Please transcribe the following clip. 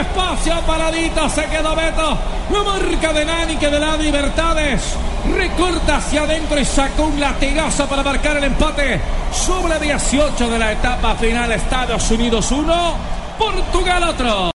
espacio, paradito, se quedó Beto. La marca de Nani que de la Libertades. Recorta hacia adentro y sacó un latigazo para marcar el empate. Sobre 18 de la etapa final, Estados Unidos 1, Portugal otro.